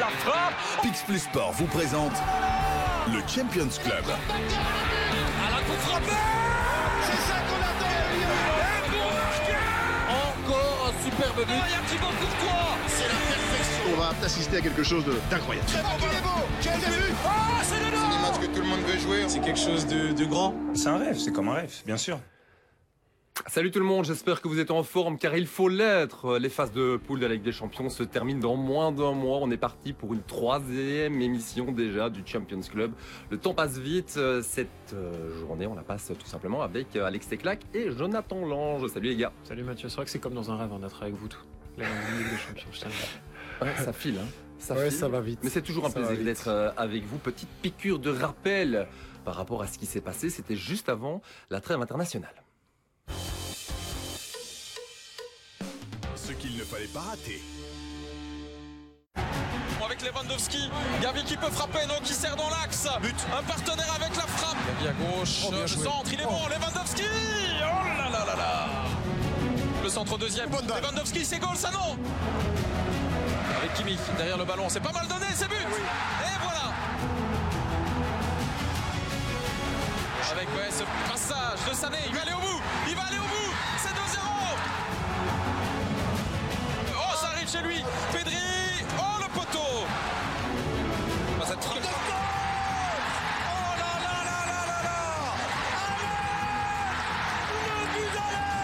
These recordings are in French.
la frappe Pix Plus Sport vous présente le Champions Club. À la coup frappé C'est ça qu'on attend Et pour marquer Encore un superbe but Il y a Thibaut Courtois C'est la perfection On va assister à quelque chose de- d'incroyable. Très bon, il est beau Quel début Ah, c'est le des nord matchs que tout le monde veut jouer. C'est quelque chose de, de grand. C'est un rêve, c'est comme un rêve, bien sûr. Salut tout le monde, j'espère que vous êtes en forme car il faut l'être. Les phases de poule de la Ligue des Champions se terminent dans moins d'un mois. On est parti pour une troisième émission déjà du Champions Club. Le temps passe vite. Euh, Cette euh, journée, on la passe tout simplement avec euh, Alex Teclac et Jonathan Lange. Salut les gars. Salut Mathieu, c'est vrai que c'est comme dans un rêve d'être avec vous tous. La Ligue des Champions, je. Ouais, ça file, hein. Ça Ouais, file. ça va vite. Mais c'est toujours un Ça plaisir d'être avec vous. Petite piqûre de rappel par rapport à ce qui s'est passé. C'était juste avant la trêve internationale. Ce qu'il ne fallait pas rater. Avec Lewandowski, Gavi qui peut frapper, non qui sert dans l'axe. Un partenaire avec la frappe. Gavi à gauche, Oh, le centre, il est bon. Lewandowski Oh là là là là Le centre deuxième. Bonne. Lewandowski, c'est goal, ça non Avec Kimi derrière le ballon, c'est pas mal donné, c'est but Et voilà Avec ouais, ce passage de Sané, il va aller au bout Il va aller au bout chez lui Pedri Oh, le poteau Oh, cette frappe là là là là là là Alain Le but d'Alain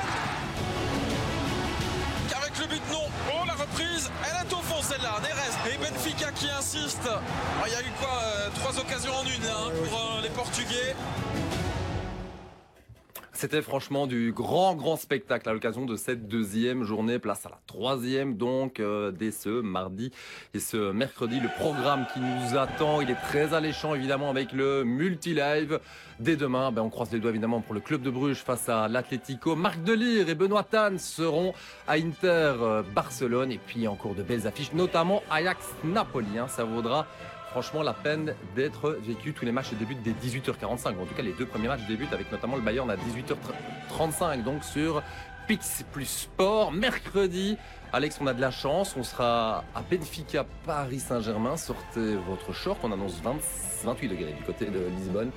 Avec le but non. La reprise, elle est au fond celle-là. Neres et Benfica qui insistent. Oh, Il y a eu quoi euh, Trois occasions en une hein, pour euh, les Portugais. C'était franchement du grand, grand spectacle à l'occasion de cette deuxième journée. Place à la troisième, donc, euh, dès ce mardi et ce mercredi. Le programme qui nous attend, il est très alléchant, évidemment, avec le multi-live. Dès demain, ben, on croise les doigts, évidemment, pour le club de Bruges face à l'Atlético. Marc Delire et Benoît Tan seront à Inter euh, Barcelone. Et puis, encore de belles affiches, notamment Ajax-Napoli. hein. Ça vaudra franchement la peine d'être vécu. Tous les matchs débutent dès 18h45. En tout cas, les deux premiers matchs débutent avec notamment le Bayern à 18h35. Donc sur Pix plus Sport. Mercredi, Alex, on a de la chance. On sera à Benfica, Paris Saint-Germain. Sortez votre short. On annonce 20 28 degrés du côté de Lisbonne.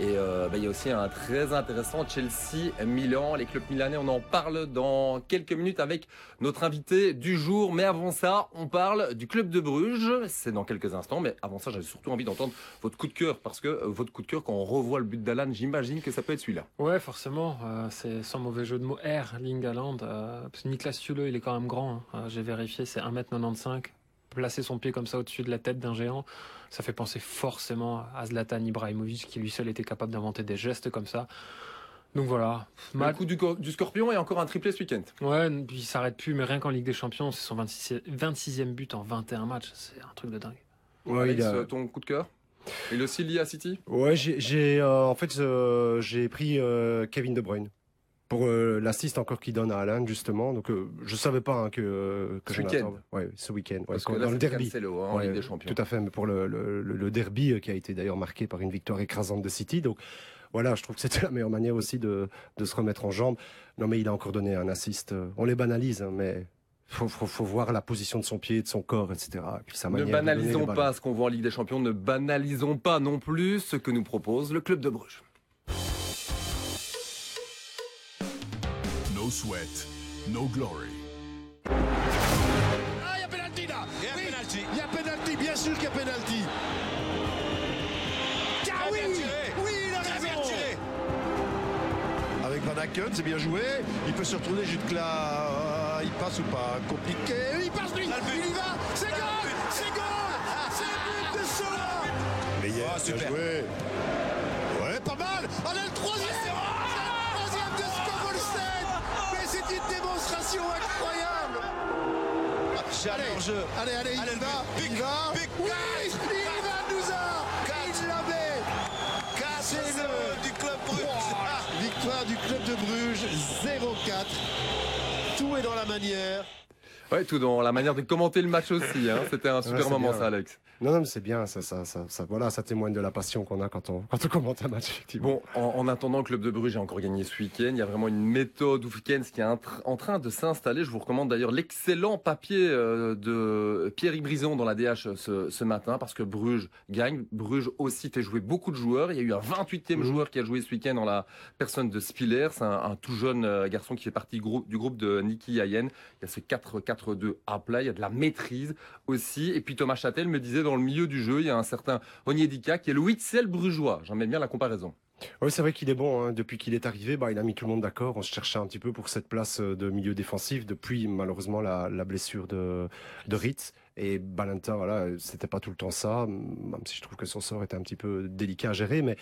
Et euh, bah, il y a aussi un très intéressant Chelsea-Milan. Les clubs milanais, on en parle dans quelques minutes avec notre invité du jour. Mais avant ça, on parle du club de Bruges. C'est dans quelques instants. Mais avant ça, j'avais surtout envie d'entendre votre coup de cœur. Parce que euh, votre coup de cœur, quand on revoit le but d'Alan, j'imagine que ça peut être celui-là. Ouais, forcément, euh, c'est sans mauvais jeu de mots. Erling Haaland, parce que Niklas Süle, il est quand même grand. Hein. Euh, J'ai vérifié, c'est 1m95. Placer son pied comme ça au-dessus de la tête d'un géant, ça fait penser forcément à Zlatan Ibrahimovic, qui lui seul était capable d'inventer des gestes comme ça. Donc voilà, Le Mal- coup du, cor- du scorpion et encore un triplé ce week-end. Ouais, puis il s'arrête plus, mais rien qu'en Ligue des Champions, c'est son 26e, 26e but en 21 matchs. C'est un truc de dingue. Ouais, Alex, il a- euh, ton coup de cœur? Il est aussi lié à City? Ouais, j'ai, j'ai, euh, en fait, euh, j'ai pris euh, Kevin De Bruyne pour euh, l'assist encore qu'il donne à Alain justement. Donc, euh, je savais pas hein, que que Ce week-end. Ouais, ce week-end. Ouais, Parce que dans le derby. Cancelo, hein, en Ouais, Ligue des Champions. Tout à fait, mais pour le, le, derby euh, qui a été d'ailleurs marqué par une victoire écrasante de City. Donc voilà, je trouve que c'était la meilleure manière aussi de, de se remettre en jambe. Non, mais il a encore donné un assist. euh, On les banalise, hein, mais faut, faut, faut voir la position de son pied, de son corps, etc. Et puis sa Ne banalisons pas ce qu'on voit en Ligue des Champions, ne banalisons pas non plus ce que nous propose le club de Bruges. No sweat, no glory. Ah, il y a pénalty là Il y a Oui, penalty. Il y a pénalty, bien sûr qu'il y a pénalty Ah Très oui bien tiré. Oui, il a Très bien tiré. Avec Van Aken, c'est bien joué. Il peut se retourner jusque là. Il passe ou pas Compliqué. Il passe lui. Il y va C'est goal. C'est goal C'est but de Sola Mais hier, Ah, bien super. joué. Ouais, pas mal On incroyable Allez, jeu. allez, allez, il Allez, va, il va. oui, il va, nous a, il l'avait. C'est le du club Bruges. Wow. Victoire du club de Bruges, 0-4. Tout est dans la manière. Ouais, tout dans la manière de commenter le match aussi. Hein. C'était un super moment, bien. ça, Alex. Non, non, mais c'est bien, ça, ça, ça, ça- voilà, ça témoigne de la passion qu'on a quand on, quand on commente un match, effectivement. Bon, en, en attendant, le club de Bruges a encore gagné ce week-end. Il y a vraiment une méthode Oufkens qui est en, tr- en train de s'installer. Je vous recommande d'ailleurs l'excellent papier euh, de Pierre Brison dans la DH ce, ce matin parce que Bruges gagne. Bruges aussi fait jouer beaucoup de joueurs. Il y a eu un 28e Mhm. joueur qui a joué ce week-end dans la personne de Spiller. C'est un, un tout jeune euh, garçon qui fait partie du groupe, du groupe de Niki Hayen. Il y a ce 4-4-2 à plat. Il y a de la maîtrise aussi. Et puis Thomas Châtel me disait dans le milieu du jeu, il y a un certain Onyedika qui est le Witzel brugeois. J'aime bien la comparaison. Oui, c'est vrai qu'il est bon. hein. Depuis qu'il est arrivé, bah, il a mis tout le monde d'accord. On se cherchait un petit peu pour cette place euh, de milieu défensif depuis malheureusement la, la blessure de, de Ritz. Et Balanta, voilà, c'était pas tout le temps ça, même si je trouve que son sort était un petit peu délicat à gérer, mais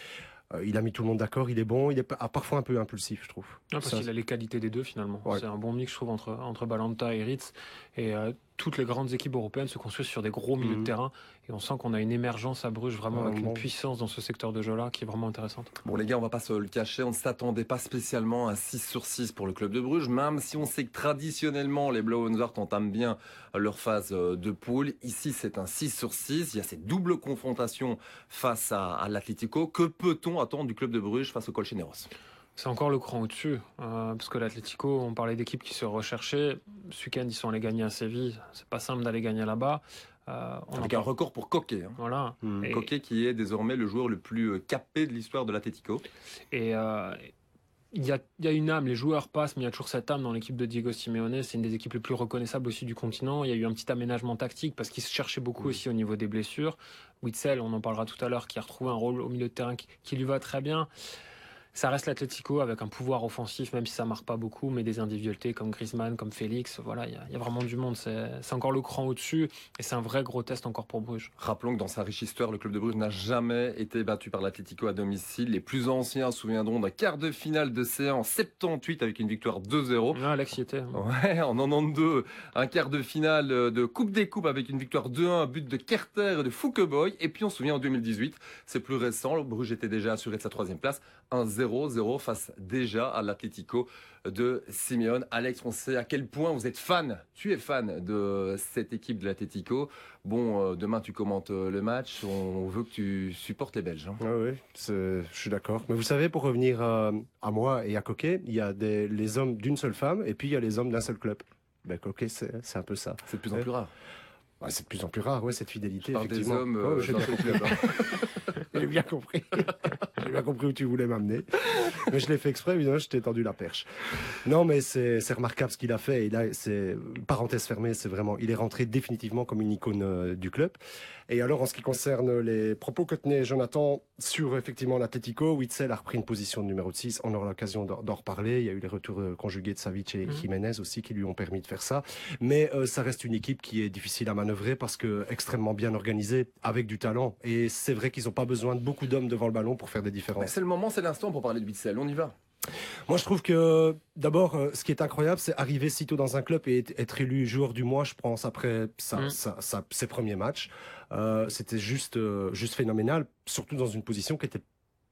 euh, il a mis tout le monde d'accord, il est bon, il est ah, parfois un peu impulsif, je trouve. Ah, parce qu'il a les qualités des deux finalement. Ouais. C'est un bon mix, je trouve, entre, entre Balanta et Ritz. Et euh, toutes les grandes équipes européennes se construisent sur des gros milieux Mhm. de terrain. Et on sent qu'on a une émergence à Bruges, vraiment avec bon. une puissance dans ce secteur de jeu-là qui est vraiment intéressante. Bon les gars, on va pas se le cacher, on ne s'attendait pas spécialement à 6 sur 6 pour le club de Bruges, même si on sait que traditionnellement les Blauenwart entament bien leur phase euh, de poule. Ici c'est un 6 sur 6, il y a cette double confrontation face à, à l'Atlético. Que peut-on attendre du club de Bruges face au Colchoneros C'est encore le cran au-dessus, euh, parce que l'Atlético, on parlait d'équipes qui se recherchaient. Ce week-end, ils sont allés gagner à Séville. C'est pas simple d'aller gagner là-bas. Euh, on Avec un parle- record pour Coquet. Hein. Voilà. Mm. Et- Coquet qui est désormais le joueur le plus euh, capé de l'histoire de l'Atlético. Et euh, il y, a, il y a une âme, les joueurs passent, mais il y a toujours cette âme dans l'équipe de Diego Simeone. C'est une des équipes les plus reconnaissables aussi du continent. Il y a eu un petit aménagement tactique parce qu'il se cherchait beaucoup aussi au niveau des blessures. Witzel, on en parlera tout à l'heure, qui a retrouvé un rôle au milieu de terrain qui, qui lui va très bien. Ça reste l'Atlético avec un pouvoir offensif, même si ça marque pas beaucoup, mais des individualités comme Griezmann, comme Félix. Voilà, il y a, il y a vraiment du monde. C'est encore le cran au-dessus et c'est un vrai gros test encore pour Bruges. Rappelons que dans sa riche histoire, le club de Bruges n'a jamais été battu par l'Atlético à domicile. Les plus anciens se souviendront d'un quart de finale de C1 en 78 avec une victoire 2-0. Ah, Alex y était. Ouais, en 92, un quart de finale de Coupe des Coupes avec une victoire 2-1, un but de Kerter et de Foukeboy. Et puis on se souvient en 2018, c'est plus récent, Bruges était déjà assuré de sa troisième place, 1-0-0 face déjà à l'Atlético de Simeone. Alex, on sait à quel point vous êtes fan, tu es fan de cette équipe de l'Atlético. Bon, euh, demain tu commentes euh, le match, on veut que tu supportes les Belges. hein. Oui, oui, je suis d'accord. Mais vous savez, pour revenir euh, à moi et à Coquet, il y a des, les hommes d'une seule femme et puis il y a les hommes d'un seul club. Ben, Coquet, c'est un peu ça. C'est de plus en plus rare. Ouais, c'est de plus en plus rare, ouais, cette Je fidélité. parle des hommes euh, j'ai bien club, hein. J'ai bien compris. J'ai bien compris où tu voulais m'amener. Mais je l'ai fait exprès, évidemment, je t'ai tendu la perche. Non, mais c'est c'est remarquable ce qu'il a fait. Et là, c'est, parenthèse fermée, c'est vraiment, il est rentré définitivement comme une icône euh, du club. Et alors, en ce qui concerne les propos que tenait Jonathan sur effectivement l'Atlético, Witzel a repris une position de numéro 6. On aura l'occasion d'en d'en reparler. Il y a eu les retours euh, conjugués de Savic et Mhm. Jiménez aussi qui lui ont permis de faire ça. Mais euh, ça reste une équipe qui est difficile à manœuvrer parce que extrêmement bien organisée, avec du talent. Et c'est vrai qu'ils n'ont pas besoin de beaucoup d'hommes devant le ballon pour faire des différences. C'est le moment, c'est l'instant pour parler de Witzel. On y va. Moi, je trouve que d'abord, euh, ce qui est incroyable, c'est arriver si tôt dans un club et être- élu joueur du mois, je pense, après sa- Mm. sa- sa- ses premiers matchs. Euh, C'était juste, euh, juste phénoménal, surtout dans une position qui était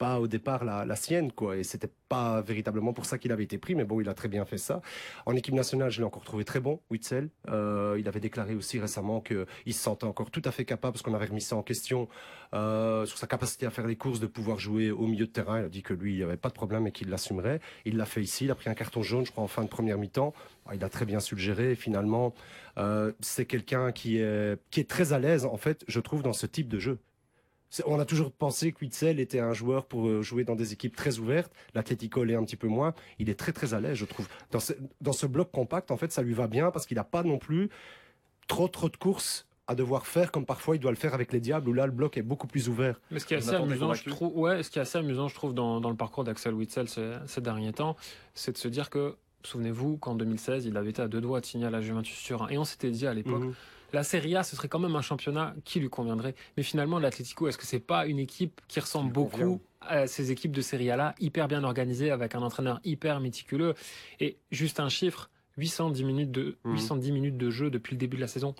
pas au départ la, la sienne, quoi. Et c'était pas véritablement pour ça qu'il avait été pris, mais bon, il a très bien fait ça. En équipe nationale, je l'ai encore trouvé très bon, Witzel. Euh, il avait déclaré aussi récemment qu'il se sentait encore tout à fait capable, parce qu'on avait remis ça en question, euh, sur sa capacité à faire les courses, de pouvoir jouer au milieu de terrain. Il a dit que lui, il n'y avait pas de problème et qu'il l'assumerait. Il l'a fait ici. Il a pris un carton jaune, je crois, en fin de première mi-temps. Ah, Il a très bien su le gérer. Et finalement, euh, c'est quelqu'un qui est, qui est très à l'aise, en fait, je trouve, dans ce type de jeu. On a toujours pensé que Witzel était un joueur pour euh, jouer dans des équipes très ouvertes. L'Atlético l'est un petit peu moins. Il est très très à l'aise, je trouve. Dans ce, dans ce bloc compact, en fait, ça lui va bien parce qu'il n'a pas non plus trop trop de courses à devoir faire comme parfois il doit le faire avec les Diables où là le bloc est beaucoup plus ouvert. Mais ce qui est assez amusant, je trouve, ouais, ce qui est assez amusant, je trouve, dans, dans le parcours d'Axel Witzel ces, ces derniers temps, c'est de se dire que, souvenez-vous, qu'en 2016, il avait été à deux doigts de signer à la Juventus Turin. Et on s'était dit à l'époque, Mhm. La Serie A, ce serait quand même un championnat qui lui conviendrait. Mais finalement, l'Atlético, est-ce que c'est pas une équipe qui ressemble beaucoup convient. à ces équipes de Serie A là, hyper bien organisées, avec un entraîneur hyper méticuleux? Et juste un chiffre, 810 minutes de. 810 minutes de jeu depuis le début de la saison.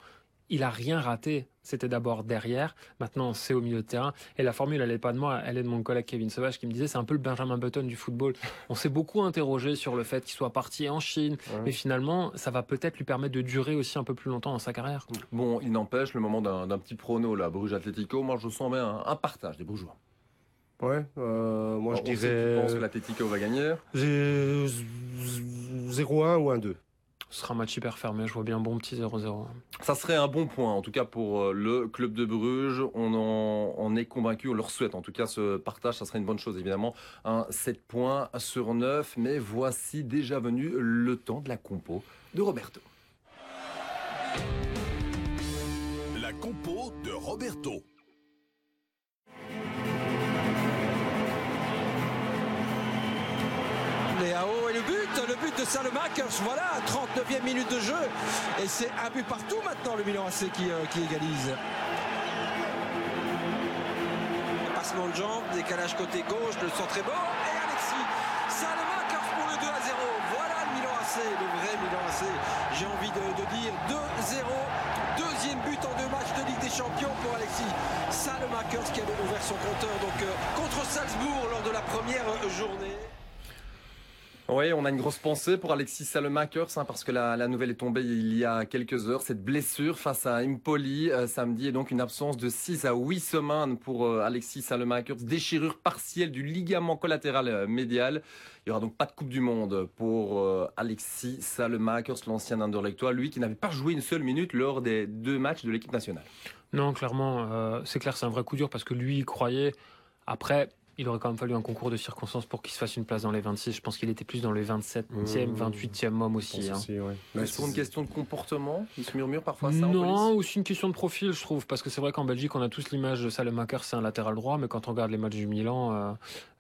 Il a rien raté. C'était d'abord derrière, maintenant c'est au milieu de terrain. Et la formule, elle n'est pas de moi, elle est de mon collègue Kevin Sauvage qui me disait c'est un peu le Benjamin Button du football. On s'est beaucoup interrogé sur le fait qu'il soit parti en Chine, mais finalement, ça va peut-être lui permettre de durer aussi un peu plus longtemps dans sa carrière. Bon, il n'empêche, le moment d'un d'un petit prono, là, Bruges Atlético, moi je sens bien un, un partage des Brugeois. Ouais, euh, moi je dirais. qui pense que l'Atlético va gagner. J'ai 0-1 ou 1-2. Ce sera un match hyper fermé, je vois bien un bon petit 0-0. Ça serait un bon point, en tout cas pour euh, le club de Bruges. On en on est convaincu, on leur souhaite en tout cas ce partage, ça serait une bonne chose évidemment. Un 7 points sur 9, mais voici déjà venu le temps de la compo de Roberto. La compo de Roberto. Et le but, le but de Salemakers, voilà, 39e minute de jeu. Et c'est un but partout maintenant le Milan AC qui, euh, qui égalise. Passement de jambe, décalage côté gauche, le centre est beau. Et Alexis Salemakers pour le 2 à 0. Voilà le Milan AC, le vrai Milan AC. J'ai envie de, dire 2-0. Deuxième but en deux matchs de Ligue des Champions pour Alexis Salemakers qui avait ouvert son compteur donc, euh, contre Salzbourg lors de la première journée. Oui, on a une grosse pensée pour Alexis Salemakers hein, parce que la, nouvelle est tombée il y a quelques heures. Cette blessure face à Impoli euh, samedi et donc une absence de 6 à 8 semaines pour euh, Alexis Salemakers. Déchirure partielle du ligament collatéral euh, médial. Il y aura donc pas de Coupe du Monde pour Alexis Salemakers, l'ancien Anderlechtois, lui qui n'avait pas joué une seule minute lors des deux matchs de l'équipe nationale. Non, clairement, c'est clair, c'est un vrai coup dur parce que lui, il croyait. Après, il aurait quand même fallu un concours de circonstances pour qu'il se fasse une place dans les 26. Je pense qu'il était plus dans les 27e, Mmh. 28e homme aussi. hein. Aussi, ouais. Mais c'est pour une question de comportement, il se murmure parfois ça Non, aussi une question de profil, je trouve, parce que c'est vrai qu'en Belgique, on a tous l'image de Salemaker, c'est un latéral droit, mais quand on regarde les matchs du Milan,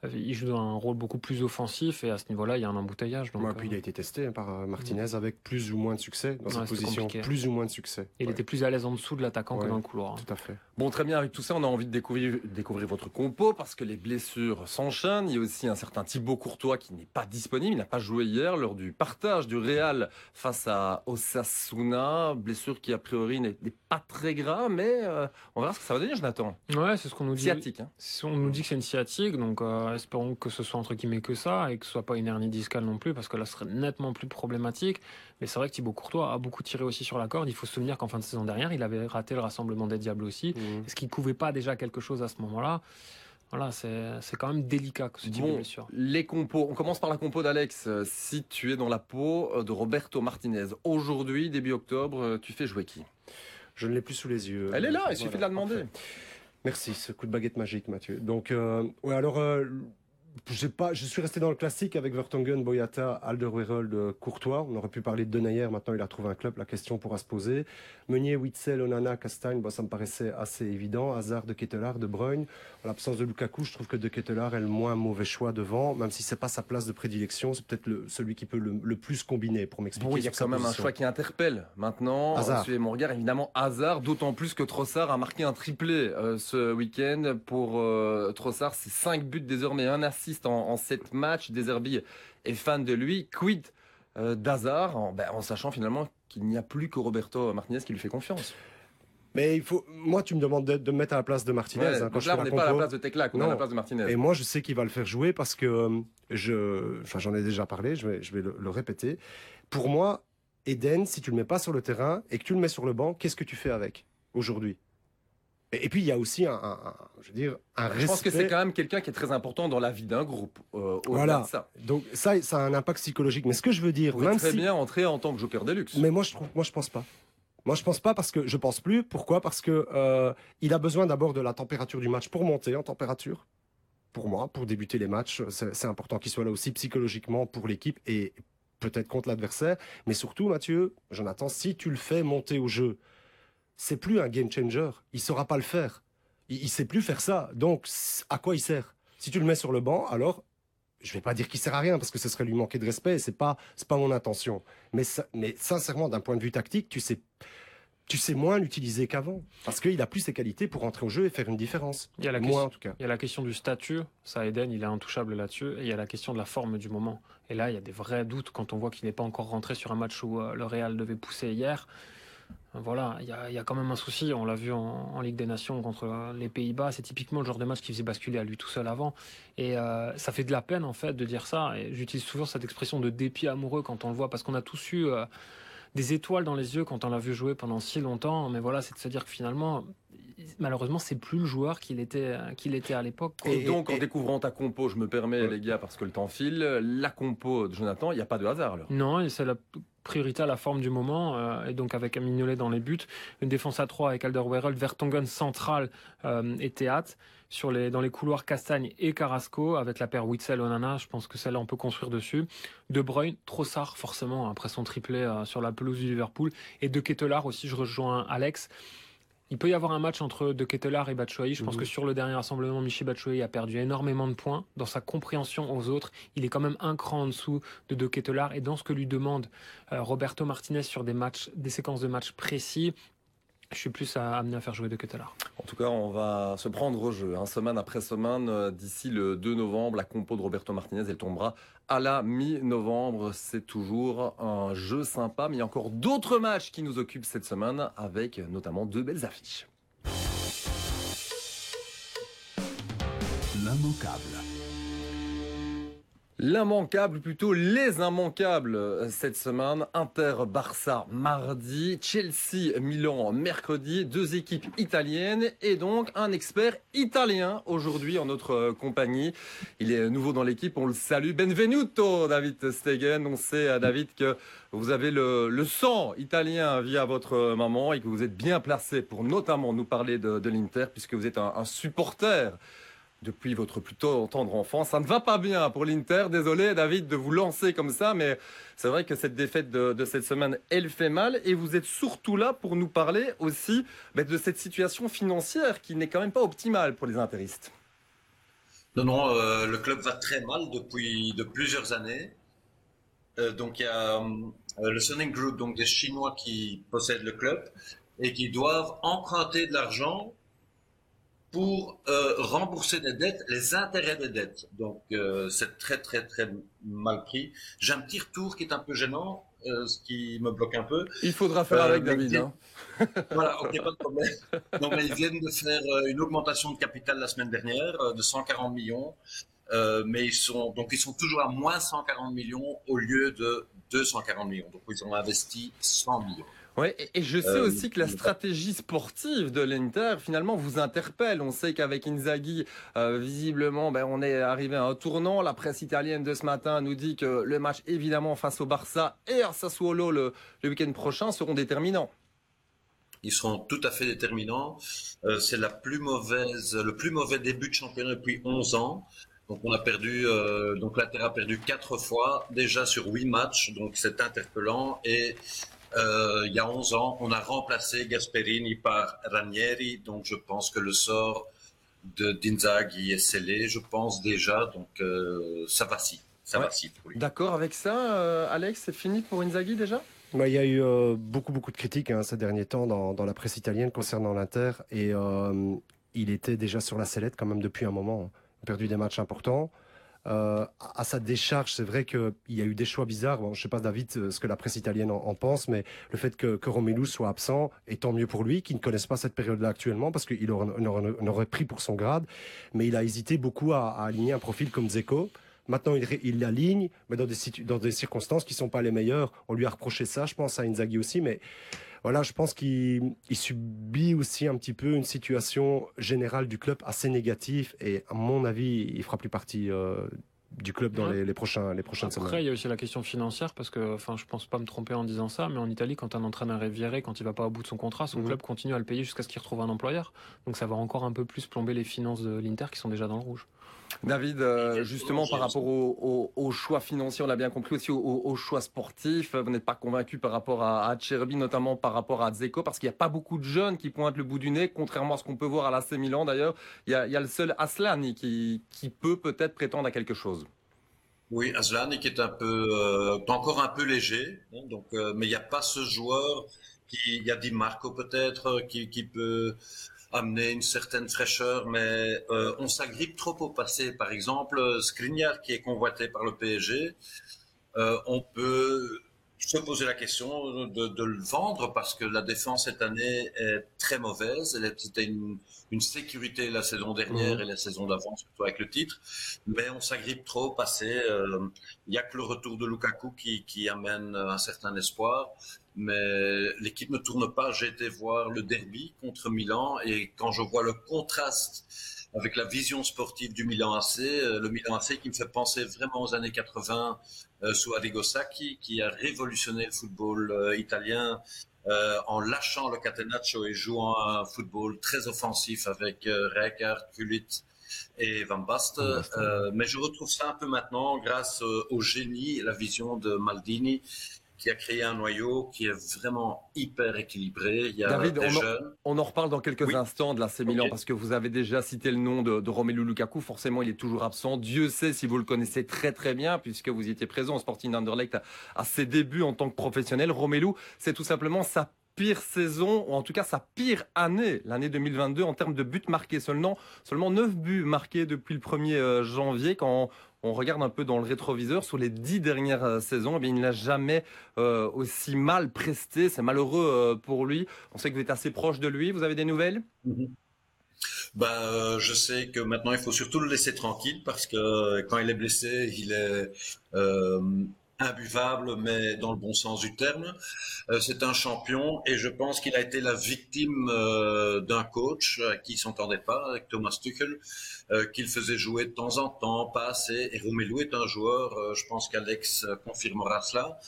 euh, il joue un rôle beaucoup plus offensif, et à ce niveau-là, il y a un embouteillage. Donc, Ouais, puis il a euh, été testé hein, par euh, Martinez avec plus ou moins de succès dans Ouais, cette position, compliqué. plus ou moins de succès. il Ouais, était plus à l'aise en dessous de l'attaquant que dans le couloir. tout à fait. Bon, très bien, avec tout ça, on a envie de découvrir, découvrir votre compo parce que les blessures s'enchaînent. Il y a aussi un certain Thibaut Courtois qui n'est pas disponible. Il n'a pas joué hier lors du partage du Real face à Osasuna. Blessure qui, a priori, n'est n'est pas très grave, mais euh, on verra ce que ça va donner, Jonathan. Ouais, c'est ce qu'on nous dit. Sciatique. Hein. On nous dit que c'est une sciatique, donc euh, espérons que ce soit entre guillemets que ça et que ce soit pas une hernie discale non plus, parce que là, ce serait nettement plus problématique. Mais c'est vrai que Thibaut Courtois a beaucoup tiré aussi sur la corde. Il faut se souvenir qu'en fin de saison dernière, il avait raté le rassemblement des Diables aussi. Mmh. Est-ce qu'il couvait pas déjà quelque chose à ce moment-là Voilà, c'est c'est quand même délicat ce type de Bon, blessure. les compos. On commence par la compo d'Alex. Euh, Si tu es dans la peau euh, de Roberto Martinez, aujourd'hui, début octobre, euh, tu fais jouer qui? Je ne l'ai plus sous les yeux. Elle est là, il Voilà, suffit de la demander. parfait. Merci, ce coup de baguette magique, Mathieu. Donc, euh, ouais, alors, euh, pas, je suis resté dans le classique avec Vertonghen, Boyata, Alderweireld, euh, Courtois. On aurait pu parler de Denayer, maintenant il a trouvé un club, la question pourra se poser. Meunier, Witzel, Onana, Castagne, bon, ça me paraissait assez évident. Hazard, De Ketelaar, De Bruyne. En l'absence de Lukaku, je trouve que De Ketelaar est le moins mauvais choix devant, même si c'est pas sa place de prédilection, c'est peut-être celui qui peut le, le plus combiner pour m'expliquer. Bon, il y a quand même un choix qui interpelle. Maintenant, Hazard. suivez mon regard, évidemment, hasard, d'autant plus que Trossard a marqué un triplé euh, ce week-end. Pour euh, Trossard, c'est 5 buts désormais, un en, en 7 matchs. Deserbi est fan de lui. Quid euh, d'Hazard, en, ben, en sachant finalement qu'il n'y a plus que Roberto Martinez qui lui fait confiance. Mais il faut, moi, tu me demandes de, de me mettre à la place de Martinez. Ouais, hein, quand je là, fais on la n'est pas à la place de Teclac, on est à Non. la place de Martinez. Et moi, je sais qu'il va le faire jouer parce que euh, je, enfin, j'en ai déjà parlé, je vais, je vais le, le répéter. Pour moi, Eden, si tu le mets pas sur le terrain et que tu le mets sur le banc, qu'est-ce que tu fais avec aujourd'hui? Et, et puis il y a aussi un, un- un- je veux dire, un Je respect. pense que c'est quand même quelqu'un qui est très important dans la vie d'un groupe. euh, Voilà. de ça. Donc ça, ça a un impact psychologique. Mais ce que je veux dire, pourrait même très si, bien entrer en tant que joker de luxe. mais moi je trouve, moi je pense pas. Moi je pense pas parce que je pense plus. Pourquoi? Parce que euh, il a besoin d'abord de la température du match pour monter en température. Pour moi, pour débuter les matchs, c'est c'est important qu'il soit là aussi psychologiquement pour l'équipe et peut-être contre l'adversaire. Mais surtout, Mathieu, Jonathan, si tu le fais monter au jeu, c'est plus un game changer. Il saura pas le faire. Il, il sait plus faire ça. Donc, à quoi il sert? Si tu le mets sur le banc, alors je vais pas dire qu'il sert à rien parce que ce serait lui manquer de respect. C'est pas, c'est pas mon intention. Mais, ça- mais sincèrement, d'un point de vue tactique, tu sais, tu sais moins l'utiliser qu'avant parce qu'il a plus ses qualités pour entrer au jeu et faire une différence. Il y a la Moi, question- en tout cas. Il y a la question du statut, ça Eden, il est intouchable là-dessus, et il y a la question de la forme du moment. Et là, il y a des vrais doutes quand on voit qu'il n'est pas encore rentré sur un match où euh, le Real devait pousser hier. Voilà, il y a, quand même un souci. On l'a vu en, Ligue des Nations contre les Pays-Bas. C'est typiquement le genre de match qui faisait basculer à lui tout seul avant. Et euh, ça fait de la peine en fait de dire ça. Et j'utilise toujours cette expression de dépit amoureux quand on le voit parce qu'on a tous eu euh, des étoiles dans les yeux quand on l'a vu jouer pendant si longtemps. Mais voilà, c'est de se dire que finalement, malheureusement, c'est plus le joueur qu'il était, qu'il était à l'époque. Et, donc, en découvrant ta compo, je me permets, les gars, parce que le temps file, la compo de Jonathan, il n'y a pas de hasard. Alors. Non, c'est la priorité à la forme du moment, euh, et donc avec un Mignolet dans les buts, une défense à 3 avec Alderweireld, Vertonghen central euh, et Théâtre. Sur les, dans les couloirs Castagne et Carrasco, avec la paire Witzel-Onana, je pense que celle-là on peut construire dessus. De Bruyne, Trossard forcément, après son triplé euh, sur la pelouse du Liverpool, et De Ketelaar aussi, je rejoins Alex. Il peut y avoir un match entre De Ketelaar et Batshuayi. Je pense que sur le dernier rassemblement, Michi Batshuayi a perdu énormément de points dans sa compréhension aux autres. Il est quand même un cran en dessous de De Ketelaar et dans ce que lui demande euh, Roberto Martinez sur des matchs, des séquences de matchs précis. Je suis plus à, amené à faire jouer de Ketelaar. En tout cas, on va se prendre au jeu. Hein. Semaine après semaine, euh, d'ici le 2 novembre, la compo de Roberto Martinez, elle tombera à la mi-novembre. C'est toujours un jeu sympa, mais il y a encore d'autres matchs qui nous occupent cette semaine, avec notamment deux belles affiches. L'immanquable. L'immanquable, plutôt les immanquables euh, cette semaine. Inter, Barça mardi, Chelsea, Milan mercredi. Deux équipes italiennes et donc un expert italien aujourd'hui en notre euh, compagnie. Il est nouveau dans l'équipe, on le salue. Benvenuto David Stegen. On sait euh, David que vous avez le, sang italien via votre maman et que vous êtes bien placé pour notamment nous parler de, de l'Inter puisque vous êtes un, un supporter depuis votre plutôt tendre enfance. Ça ne va pas bien pour l'Inter. Désolé, David, de vous lancer comme ça, mais c'est vrai que cette défaite de, cette semaine, elle fait mal. Et vous êtes surtout là pour nous parler aussi ben, de cette situation financière qui n'est quand même pas optimale pour les interistes. Non, non, euh, le club va très mal depuis de plusieurs années. Euh, donc il y a euh, le Sunning Group, donc des Chinois qui possèdent le club et qui doivent emprunter de l'argent pour euh, rembourser des dettes, les intérêts des dettes. Donc euh, c'est très très très mal pris. J'ai un petit retour qui est un peu gênant, euh, ce qui me bloque un peu. Il faudra faire avec David. Hein. voilà, ok, pas de problème. Donc ils viennent de faire une augmentation de capital la semaine dernière de 140 millions. mais ils sont donc ils sont toujours à moins 140 millions au lieu de 240 millions. Donc ils ont investi 100 millions. Ouais, et, je sais euh, aussi que la stratégie sportive de l'Inter finalement vous interpelle. On sait qu'avec Inzaghi, euh, visiblement, ben, on est arrivé à un tournant. La presse italienne de ce matin nous dit que le match évidemment face au Barça et à Sassuolo le, le week-end prochain seront déterminants. Ils seront tout à fait déterminants. Euh, c'est la plus mauvaise, le plus mauvais début de championnat depuis 11 ans. Donc on a perdu, euh, donc l'Inter a perdu quatre fois déjà sur huit matchs, donc c'est interpellant. Et euh, il y a 11 ans, on a remplacé Gasperini par Ranieri, donc je pense que le sort de d'Inzaghi est scellé, je pense déjà, donc euh, ça va si, ça va si pour lui. D'accord avec ça, euh, Alex, c'est fini pour Inzaghi déjà? Bah, il y a eu euh, beaucoup beaucoup de critiques hein, ces derniers temps dans, dans, la presse italienne concernant l'Inter et euh, il était déjà sur la sellette quand même depuis un moment. Il a perdu des matchs importants. Euh, à sa décharge, c'est vrai qu'il y a eu des choix bizarres. Je sais pas, David, euh, ce que la presse italienne en, en pense, mais le fait que, Romelu soit absent est tant mieux pour lui, qu'il ne connaisse pas cette période-là actuellement, parce qu'il aurait, aurait, pris pour son grade. Mais il a hésité beaucoup à, aligner un profil comme Zeko. Maintenant, il, l'aligne, mais dans des, dans des circonstances qui sont pas les meilleures. On lui a reproché ça, je pense, à Inzaghi aussi, mais voilà, je pense qu'il subit aussi un petit peu une situation générale du club assez négative et à mon avis, il fera plus partie euh, du club dans les, les, prochains, les prochaines Après, semaines. Après, il y a aussi la question financière parce que, enfin, je pense pas me tromper en disant ça, mais en Italie, quand un entraîneur est viré, quand il va pas au bout de son contrat, son mmh. club continue à le payer jusqu'à ce qu'il retrouve un employeur. Donc, ça va encore un peu plus plomber les finances de l'Inter qui sont déjà dans le rouge. David, euh, justement par rapport au, au, au, choix financier, on l'a bien compris aussi, au, au choix sportif, vous n'êtes pas convaincu par rapport à, à notamment par rapport à Dzeko, parce qu'il n'y a pas beaucoup de jeunes qui pointent le bout du nez, contrairement à ce qu'on peut voir à l'AC Milan d'ailleurs. Il, il y, a, le seul Aslani qui, qui peut peut-être prétendre à quelque chose. Oui, Aslani qui est un peu, euh, encore un peu léger, hein, donc, euh, mais il n'y a pas ce joueur qui, il y a Di Marco peut-être qui, qui peut amener une certaine fraîcheur, mais euh, on s'agrippe trop au passé. Par exemple, Skriniar qui est convoité par le PSG, euh, on peut se poser la question de, le vendre parce que la défense cette année est très mauvaise. C'était une, une, sécurité la saison dernière mmh. et la saison d'avant, surtout avec le titre. Mais on s'agrippe trop passé. Euh, il n'y a que le retour de Lukaku qui, qui amène un certain espoir. Mais l'équipe ne tourne pas. J'ai été voir le derby contre Milan et quand je vois le contraste avec la vision sportive du Milan AC, euh, le Milan AC qui me fait penser vraiment aux années 80 euh, sous Arrigo Sacchi, qui a révolutionné le football euh, italien en lâchant le catenaccio et jouant un football très offensif avec Rijkaard, Gullit et Van Basten. mais je retrouve ça un peu maintenant grâce au génie et la vision de Maldini qui a créé un noyau qui est vraiment hyper équilibré. Il y a David, on, En, on, en reparle dans quelques instants de la Milan parce que vous avez déjà cité le nom de, de, Romelu Lukaku. Forcément, il est toujours absent. Dieu sait si vous le connaissez très très bien puisque vous étiez présent au Sporting Anderlecht à, à ses débuts en tant que professionnel. Romelu, c'est tout simplement sa pire saison, ou en tout cas sa pire année, l'année 2022 en termes de buts marqués. Seulement, seulement 9 buts marqués depuis le 1er euh, janvier quand on regarde un peu dans le rétroviseur, sur les dix dernières euh, saisons, eh bien, il n'a jamais euh, aussi mal presté. C'est malheureux euh, pour lui. On sait que vous êtes assez proche de lui. Vous avez des nouvelles? Ben, je sais que maintenant il faut surtout le laisser tranquille parce que quand il est blessé, il est imbuvable, mais dans le bon sens du terme. Euh, c'est un champion et je pense qu'il a été la victime euh, d'un coach qui s'entendait pas avec Thomas Tuchel, euh, qu'il faisait jouer de temps en temps, pas assez. Et Romelu est un joueur, je pense qu'Alex confirmera cela,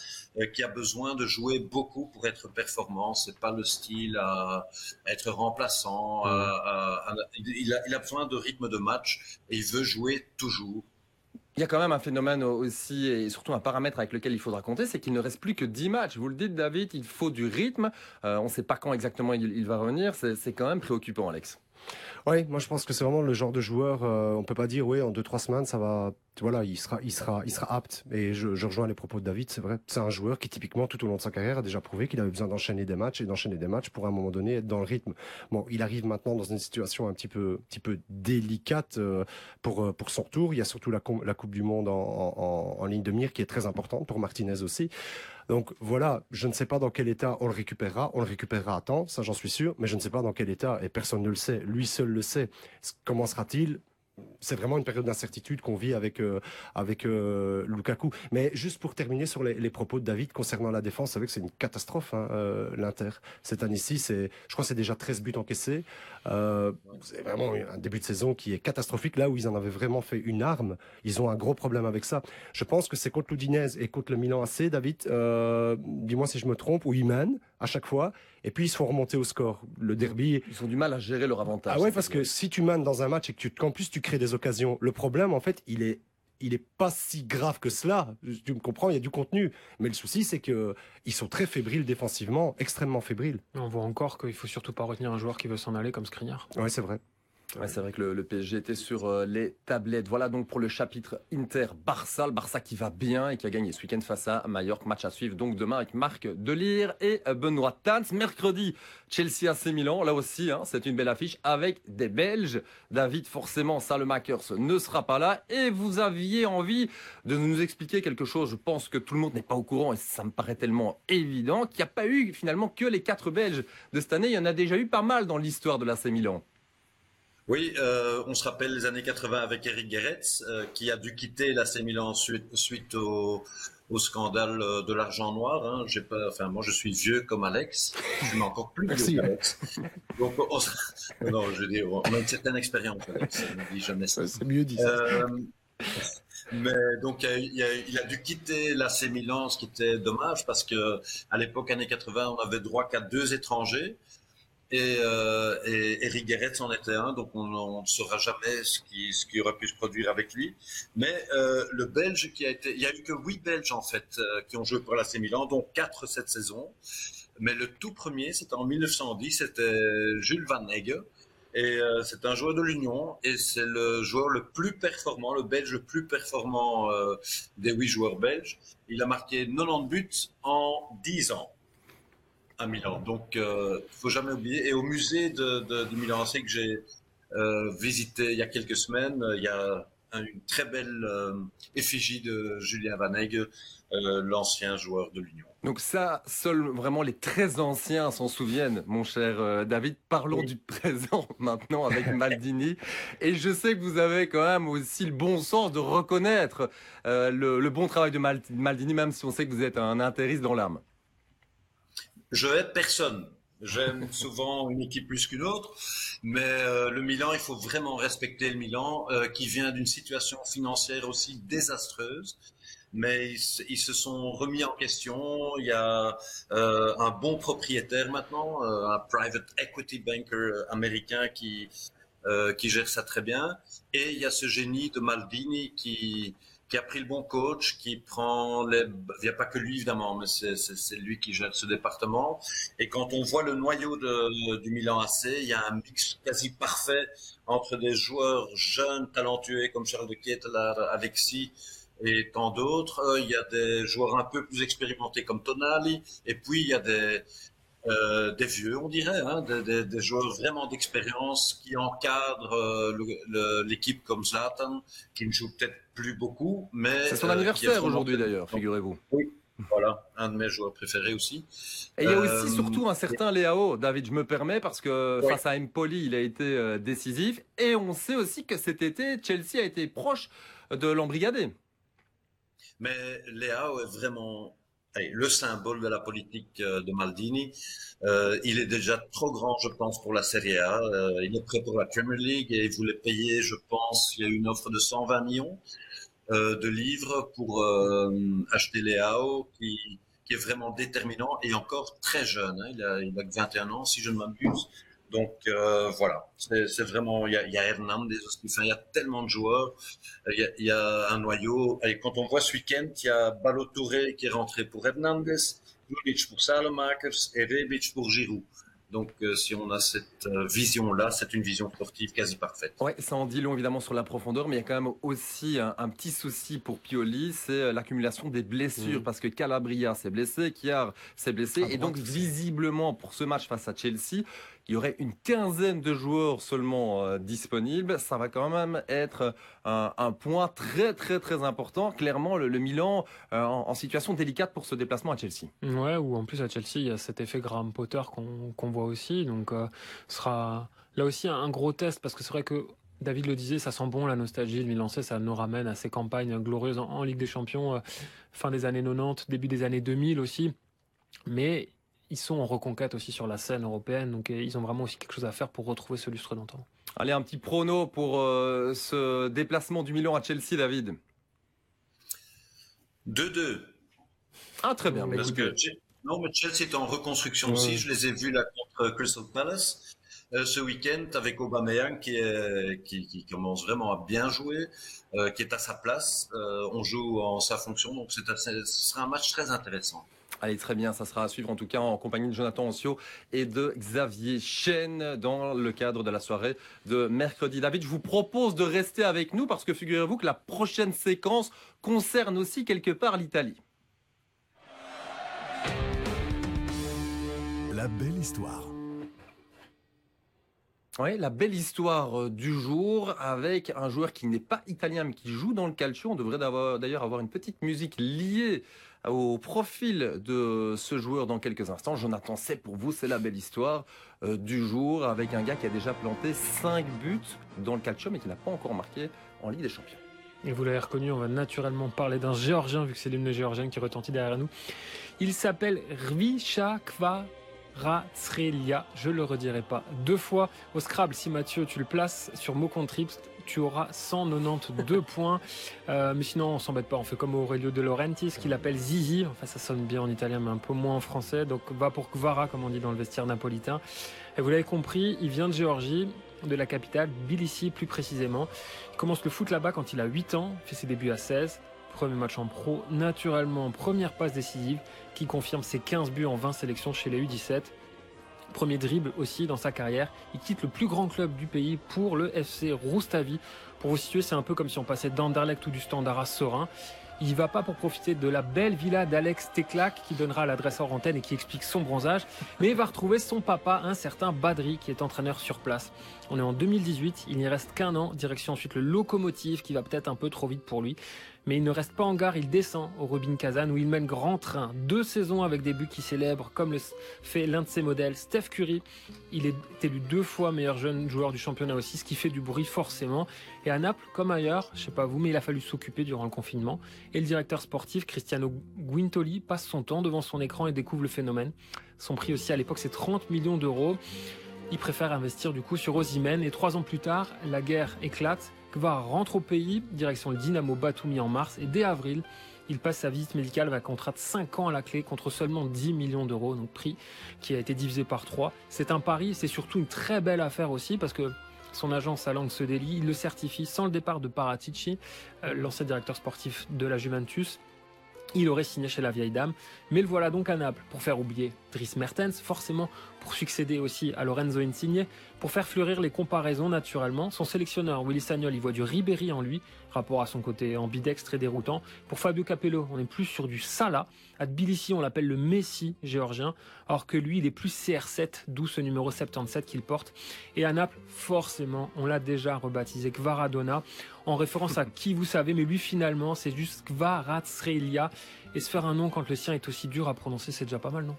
qui a besoin de jouer beaucoup pour être performant. C'est pas le style à, être remplaçant. Mmh. il, a, il a besoin de rythme de match et il veut jouer toujours. Il y a quand même un phénomène aussi, et surtout un paramètre avec lequel il faudra compter, c'est qu'il ne reste plus que 10 matchs. Vous le dites, David, il faut du rythme. Euh, on ne sait pas quand exactement il, va revenir. C'est quand même préoccupant, Alex. Oui, moi je pense que c'est vraiment le genre de joueur. Euh, on peut pas dire oui en deux trois semaines ça va. Voilà, il sera, il sera, il sera apte. Et je, rejoins les propos de David. C'est vrai, c'est un joueur qui typiquement tout au long de sa carrière a déjà prouvé qu'il avait besoin d'enchaîner des matchs et d'enchaîner des matchs pour à un moment donné être dans le rythme. Bon, il arrive maintenant dans une situation un petit peu, petit peu délicate euh, pour euh, pour son retour. Il y a surtout la, la Coupe du Monde en, en, en ligne de mire qui est très importante pour Martinez aussi. Donc voilà, je ne sais pas dans quel état on le récupérera. On le récupérera à temps, ça j'en suis sûr, mais je ne sais pas dans quel état, et personne ne le sait. Lui seul le sait. Comment sera-t-il? C'est vraiment une période d'incertitude qu'on vit avec euh, avec euh, Lukaku. Mais juste pour terminer sur les, propos de David concernant la défense, vous savez que c'est une catastrophe hein, euh, l'Inter cette année-ci. C'est, je crois, c'est déjà 13 buts encaissés. C'est vraiment un début de saison qui est catastrophique. Là où ils en avaient vraiment fait une arme, ils ont un gros problème avec ça. Je pense que c'est contre l'Udinese et contre le Milan AC, David. dis-moi si je me trompe, où ils mènent à chaque fois et puis ils se font remonter au score. Le derby. Ils ont du mal à gérer leur avantage. Ah ouais, parce que si tu mènes dans un match et que tu, qu'en plus tu crées des occasions, le problème en fait, il est il est pas si grave que cela. Tu me comprends, il y a du contenu. Mais le souci, c'est que ils sont très fébriles défensivement, extrêmement fébriles. On voit encore qu'il faut surtout pas retenir un joueur qui veut s'en aller comme Skriniar. Ouais, c'est vrai. Ouais, c'est vrai que le, PSG était sur euh, les tablettes. Voilà donc pour le chapitre Inter-Barça. Le Barça qui va bien et qui a gagné ce week-end face à Mallorca. Match à suivre donc demain avec Marc Delire et euh, Benoît Tans. Mercredi, Chelsea AC Milan. Là aussi, hein, c'est une belle affiche avec des Belges. David, forcément, Salemakers ne sera pas là. Et vous aviez envie de nous expliquer quelque chose. Je pense que tout le monde n'est pas au courant et ça me paraît tellement évident qu'il n'y a pas eu finalement que les quatre Belges de cette année. Il y en a déjà eu pas mal dans l'histoire de l'AC Milan. Oui, euh, on se rappelle les années 80 avec Eric Guéretz, euh, qui a dû quitter l'AC Milan suite, suite au, au, scandale euh, de l'argent noir. Hein. J'ai pas, enfin, moi, je suis vieux comme Alex. Je suis encore plus vieux qu'Alex. Donc, on, non, je veux dire, on a une certaine expérience, Alex. On dit jamais ça. C'est mieux dit. Euh, mais donc il a, il a, dû quitter l'AC Milan, ce qui était dommage parce que à l'époque années 80, on avait droit qu'à deux étrangers et, euh, et Eric Guéret en était un, donc on ne saura jamais ce qui, ce qui aurait pu se produire avec lui. Mais euh, le Belge qui a été, il y a eu que huit Belges en fait euh, qui ont joué pour l'AC Milan, dont quatre cette saison. Mais le tout premier, c'était en 1910, c'était Jules Van Egge. Et euh, c'est un joueur de l'Union et c'est le joueur le plus performant, le Belge le plus performant euh, des huit joueurs belges. Il a marqué 90 buts en 10 ans à Milan. Donc, euh, faut jamais oublier. Et au musée de, de, de Milan, c'est que j'ai euh, visité il y a quelques semaines, euh, il y a une très belle euh, effigie de Julien Van Eyck, l'ancien joueur de l'Union. Donc ça, seuls vraiment les très anciens s'en souviennent, mon cher David. Parlons du présent maintenant avec Maldini. Et je sais que vous avez quand même aussi le bon sens de reconnaître le, bon travail de Maldini, même si on sait que vous êtes un interiste dans l'âme. Je hais personne. J'aime souvent une équipe plus qu'une autre, mais euh, le Milan, il faut vraiment respecter le Milan, euh, qui vient d'une situation financière aussi désastreuse. Mais ils, se sont remis en question. Il y a euh, un bon propriétaire maintenant, un private equity banker américain qui qui gère ça très bien. Et il y a ce génie de Maldini qui qui a pris le bon coach, qui prend les... Il n'y a pas que lui, évidemment, mais c'est lui qui gère ce département. Et quand on voit le noyau de, du Milan AC, il y a un mix quasi parfait entre des joueurs jeunes, talentueux, comme Charles de Ketelaar, Alexis, et tant d'autres. Euh, il y a des joueurs un peu plus expérimentés comme Tonali, et puis il y a des, euh, des vieux, on dirait, hein, des, des, joueurs vraiment d'expérience qui encadrent euh, l'équipe comme Zlatan, qui ne joue peut-être plus beaucoup, mais... C'est son euh, anniversaire aujourd'hui d'ailleurs, figurez-vous. Oui, voilà, un de mes joueurs préférés aussi. Et il y a aussi surtout un certain Léao, David, je me permets, parce que face à Empoli, il a été décisif, et on sait aussi que cet été, Chelsea a été proche de l'embrigader. Mais Léao est vraiment le symbole de la politique euh, de Maldini. Euh, il est déjà trop grand, je pense, pour la Serie A. Euh, il est prêt pour la Premier League et il voulait payer, je pense, il y a une offre de 120 millions de livres pour acheter Léao, qui, qui est vraiment déterminant et encore très jeune. Hein. Il, a, il a 21 ans, si je ne m'abuse. Donc euh, voilà, c'est vraiment, il y a, il y a Hernandez il y a tellement de joueurs, il y a, il y a un noyau. Et quand on voit ce week-end, il y a Balotouré qui est rentré pour Hernandez, Juric pour Salemakers et Rebic pour Giroud. Donc, euh, si on a cette euh, vision-là, c'est une vision sportive quasi parfaite. Oui, ça en dit long évidemment sur la profondeur, mais il y a quand même aussi un, petit souci pour Pioli, c'est euh, l'accumulation des blessures, mmh. parce que Calabria s'est blessé, Chiar s'est blessé, et donc visiblement pour ce match face à Chelsea, il y aurait une quinzaine de joueurs seulement euh, disponibles. Ça va quand même être un, point très très très important. Clairement, le, Milan euh, en, situation délicate pour ce déplacement à Chelsea. Ouais, ou en plus à Chelsea, il y a cet effet Graham Potter qu'on voit aussi. Donc, euh, sera là aussi un, gros test parce que c'est vrai que David le disait, ça sent bon la nostalgie. Le Milan, ça nous ramène à ces campagnes glorieuses en, Ligue des Champions, fin des années 90, début des années 2000 aussi. Mais ils sont en reconquête aussi sur la scène européenne, donc euh, ils ont vraiment aussi quelque chose à faire pour retrouver ce lustre d'antan. Allez, un petit prono pour euh, ce déplacement du Milan à Chelsea, David 2-2. Ah, très bien. Parce que, non, mais Chelsea est en reconstruction aussi. Je les ai vus là contre Crystal Palace euh, ce week-end avec Aubameyang qui, est, qui, commence vraiment à bien jouer, qui est à sa place. on joue en sa fonction, donc c'est ce sera un match très intéressant. Allez, très bien, ça sera à suivre en tout cas en compagnie de Jonathan Ancio et de Xavier Chen dans le cadre de la soirée de mercredi. David, je vous propose de rester avec nous parce que figurez-vous que la prochaine séquence concerne aussi quelque part l'Italie. La belle histoire. Oui, la belle histoire euh, du jour avec un joueur qui n'est pas italien mais qui joue dans le calcio. On devrait d'ailleurs avoir une petite musique liée au profil de ce joueur dans quelques instants. Jonathan, c'est pour vous, c'est la belle histoire euh, du jour avec un gars qui a déjà planté 5 buts dans le calcio mais qui n'a pas encore marqué en Ligue des Champions. Et vous l'avez reconnu, on va naturellement parler d'un Géorgien, vu que c'est l'hymne géorgien qui retentit derrière nous. Il s'appelle Rvisha Kvaratskhelia, je le redirai pas deux fois. Au Scrabble, si Mathieu, tu le places sur mot Trips, tu auras 192 points. Euh, mais sinon, on s'embête pas. On fait comme Aurelio De Laurentiis, qu'il appelle Zizi. Enfin, ça sonne bien en italien, mais un peu moins en français. Donc, va pour Kvara, comme on dit dans le vestiaire napolitain. Et vous l'avez compris, il vient de Géorgie, de la capitale, Tbilissi plus précisément. Il commence le foot là-bas quand il a 8 ans, fait ses débuts à 16. Premier match en pro, naturellement, première passe décisive qui confirme ses 15 buts en 20 sélections chez les U17. Premier dribble aussi dans sa carrière. Il quitte le plus grand club du pays pour le FC Roustavi. Pour vous situer, c'est un peu comme si on passait d'Anderlecht ou du Standard à Sorin. Il va pas pour profiter de la belle villa d'Alex Teclac qui donnera l'adresse hors antenne et qui explique son bronzage, mais il va retrouver son papa, un certain Badri, qui est entraîneur sur place. On est en 2018, il n'y reste qu'un an, direction ensuite le locomotive qui va peut-être un peu trop vite pour lui. Mais il ne reste pas en gare, il descend au Rubin Kazan où il mène grand train. Deux saisons avec des buts qui célèbrent, comme le fait l'un de ses modèles, Steph Curry. Il est élu deux fois meilleur jeune joueur du championnat aussi, ce qui fait du bruit forcément. Et à Naples, comme ailleurs, je sais pas vous, mais il a fallu s'occuper durant le confinement. Et le directeur sportif, Cristiano Guintoli, passe son temps devant son écran et découvre le phénomène. Son prix aussi à l'époque, c'est 30 millions d'euros. Il préfère investir du coup sur Osimhen et trois ans plus tard, la guerre éclate. Kvar rentre au pays, direction le Dynamo Batumi en mars et dès avril, il passe sa visite médicale avec un contrat de 5 ans à la clé contre seulement 10 millions d'euros, donc prix qui a été divisé par 3. C'est un pari, c'est surtout une très belle affaire aussi parce que son agence à langue se délie, il le certifie sans le départ de Paratici, euh, l'ancien directeur sportif de la Juventus. Il aurait signé chez la vieille dame, mais le voilà donc à Naples pour faire oublier Dries Mertens, forcément pour succéder aussi à Lorenzo Insigne, pour faire fleurir les comparaisons naturellement. Son sélectionneur Willy Sagnol, il voit du Ribéry en lui, rapport à son côté ambidextre et déroutant. Pour Fabio Capello, on est plus sur du Salah. À Tbilissi, on l'appelle le Messi géorgien, alors que lui, il est plus CR7, d'où ce numéro 77 qu'il porte. Et à Naples, forcément, on l'a déjà rebaptisé Kvaradona, en référence à qui vous savez, mais lui finalement, c'est juste Kvaratskhelia. Et se faire un nom quand le sien est aussi dur à prononcer, c'est déjà pas mal, non?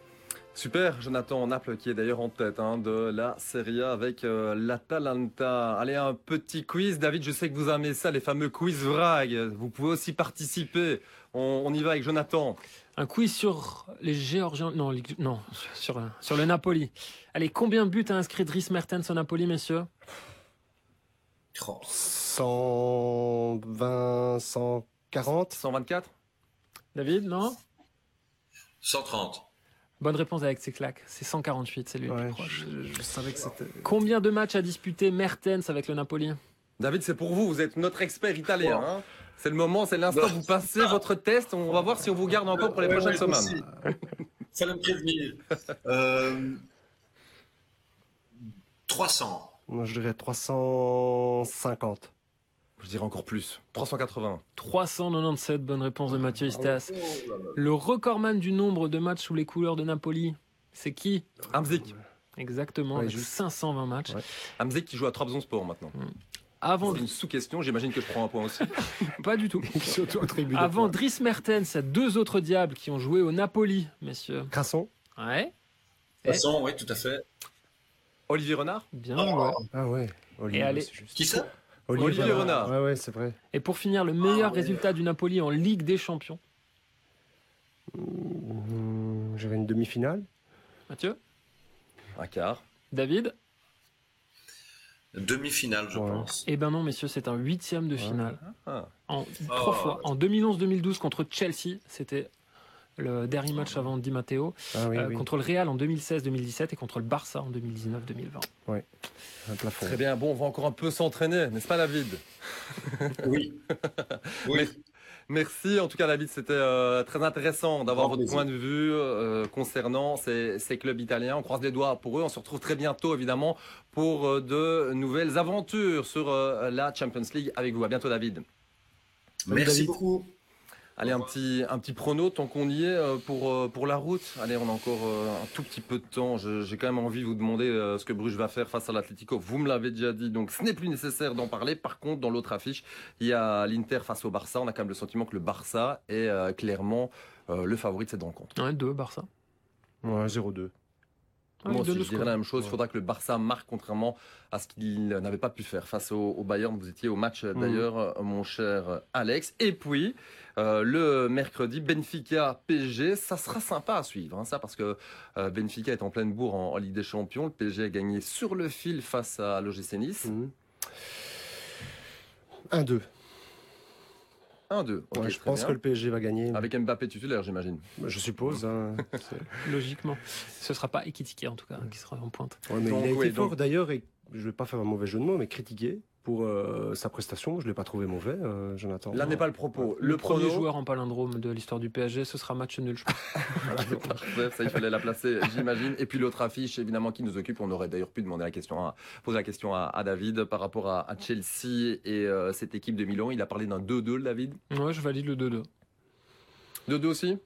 Super, Jonathan Naples qui est d'ailleurs en tête hein, de la Serie A avec euh, l'Atalanta. Allez, un petit quiz. David, je sais que vous aimez ça, les fameux quiz vrag. Vous pouvez aussi participer. On, on y va avec Jonathan. Un quiz sur les Géorgiens. Non, les- non sur, sur le Napoli. Allez, combien de buts a inscrit Dries Mertens au Napoli, messieurs? Oh. 120, 140 124 David, non? 130. Bonne réponse avec ses claques. C'est 148, c'est lui le plus Ouais, proche. je, je savais que c'était. Combien de matchs a disputé Mertens avec le Napoli? David, c'est pour vous. Vous êtes notre expert italien. hein. C'est le moment, c'est l'instant. Vous passez votre test. On va voir si on vous garde encore pour les Ouais, prochaines ouais, semaines. me prévenir. Euh, 300. Moi, je dirais 350. Je dirais encore plus. 380. 397, bonne réponse de Mathieu Istas. Le recordman du nombre de matchs sous les couleurs de Napoli, c'est qui? Hamzik. Exactement, Ouais, avec juste. 520 matchs. Ouais. Hamzik qui joue à Trabzonspor maintenant. Avant, C'est une sous-question. J'imagine que je prends un point aussi. pas du tout. Avant. Dries Mertens, deux autres diables qui ont joué au Napoli, messieurs. Crasson Ouais, façon, oui, tout à fait. Olivier Renard? Bien. Oh. ouais. Ah ouais. Olivier, allez. c'est juste. Qui ça? Olivier Renard. Ouais, ouais, c'est vrai. Et pour finir, le meilleur résultat du Napoli en Ligue des Champions. Hum, J'avais une demi-finale. Mathieu Un quart. David Demi-finale, je Ouais. pense. Eh ben non, messieurs, c'est un huitième de finale. Ah. En, Oh. trois fois. En 2011-2012 contre Chelsea, c'était le dernier match avant Di Matteo. Ah oui, Euh, oui. Contre le Real en 2016-2017 et contre le Barça en 2019-2020. Un plafond. Très bien. Bon, on va encore un peu s'entraîner, n'est-ce pas, David? Oui. Oui. Merci en tout cas David, c'était euh, très intéressant d'avoir votre plaisir. point de vue euh, concernant ces, ces clubs italiens. On croise les doigts pour eux. On se retrouve très bientôt évidemment pour euh, de nouvelles aventures sur euh, la Champions League avec vous. À bientôt David. Merci David. beaucoup. Allez, un petit, un petit prono tant qu'on y est euh, pour, euh, pour la route. Allez, on a encore euh, un tout petit peu de temps. J'ai quand même envie de vous demander ce que Bruges va faire face à l'Atlético. Vous me l'avez déjà dit, donc ce n'est plus nécessaire d'en parler. Par contre, dans l'autre affiche, il y a l'Inter face au Barça. On a quand même le sentiment que le Barça est clairement le favori de cette rencontre. Ouais, deux, Barça. Ouais, 0-2. Moi aussi, je dirais la même chose. Il faudra que le Barça marque, contrairement à ce qu'il n'avait pas pu faire face au, au Bayern. Vous étiez au match euh, Mhm. d'ailleurs, euh, mon cher Alex. Et puis, euh, le mercredi, Benfica PSG. Ça sera sympa à suivre, hein, ça, parce que euh, Benfica est en pleine bourre en, en Ligue des Champions. Le PSG a gagné sur le fil face à l'OGC Nice. Hum. 1-2. 1-2. Ok, Ouais, je pense bien. que le PSG va gagner. Avec Mbappé titulaire, j'imagine. Je suppose. hein. Logiquement. Ce sera pas Ekitike en tout cas qui sera en pointe. Ouais, mais Donc, il a été oui, fort donc- d'ailleurs, et je vais pas faire un mauvais jeu de mots, mais critiqué pour euh, sa prestation. Je l'ai pas trouvé mauvais, euh, Jonathan. Là n'est pas le propos. Le, Le, premier prono- joueur en palindrome de l'histoire du PSG, ce sera match nul. je pense. Parfait, ça il fallait la placer, j'imagine. Et puis l'autre affiche, évidemment, qui nous occupe. On aurait d'ailleurs pu demander la question, à, poser la question à, à David par rapport à, à Chelsea et euh, cette équipe de Milan. Il a parlé d'un 2-2, le David. Ouais, je valide le 2-2. 2-2 aussi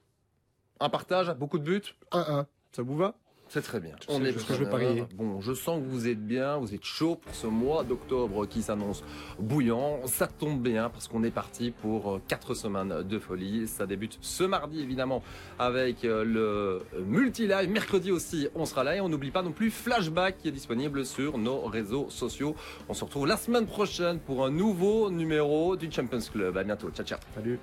Un partage Beaucoup de buts 1-1. Ça vous va? C'est très bien. On est que je veux parier. Bon, je sens que vous êtes bien, vous êtes chaud pour ce mois d'octobre qui s'annonce bouillant. Ça tombe bien parce qu'on est parti pour 4 semaines de folie. Ça débute ce mardi évidemment avec euh, le multi-live. Mercredi aussi, on sera là et on n'oublie pas non plus Flashback qui est disponible sur nos réseaux sociaux. On se retrouve la semaine prochaine pour un nouveau numéro du Champions Club. À bientôt. Ciao, ciao. Salut.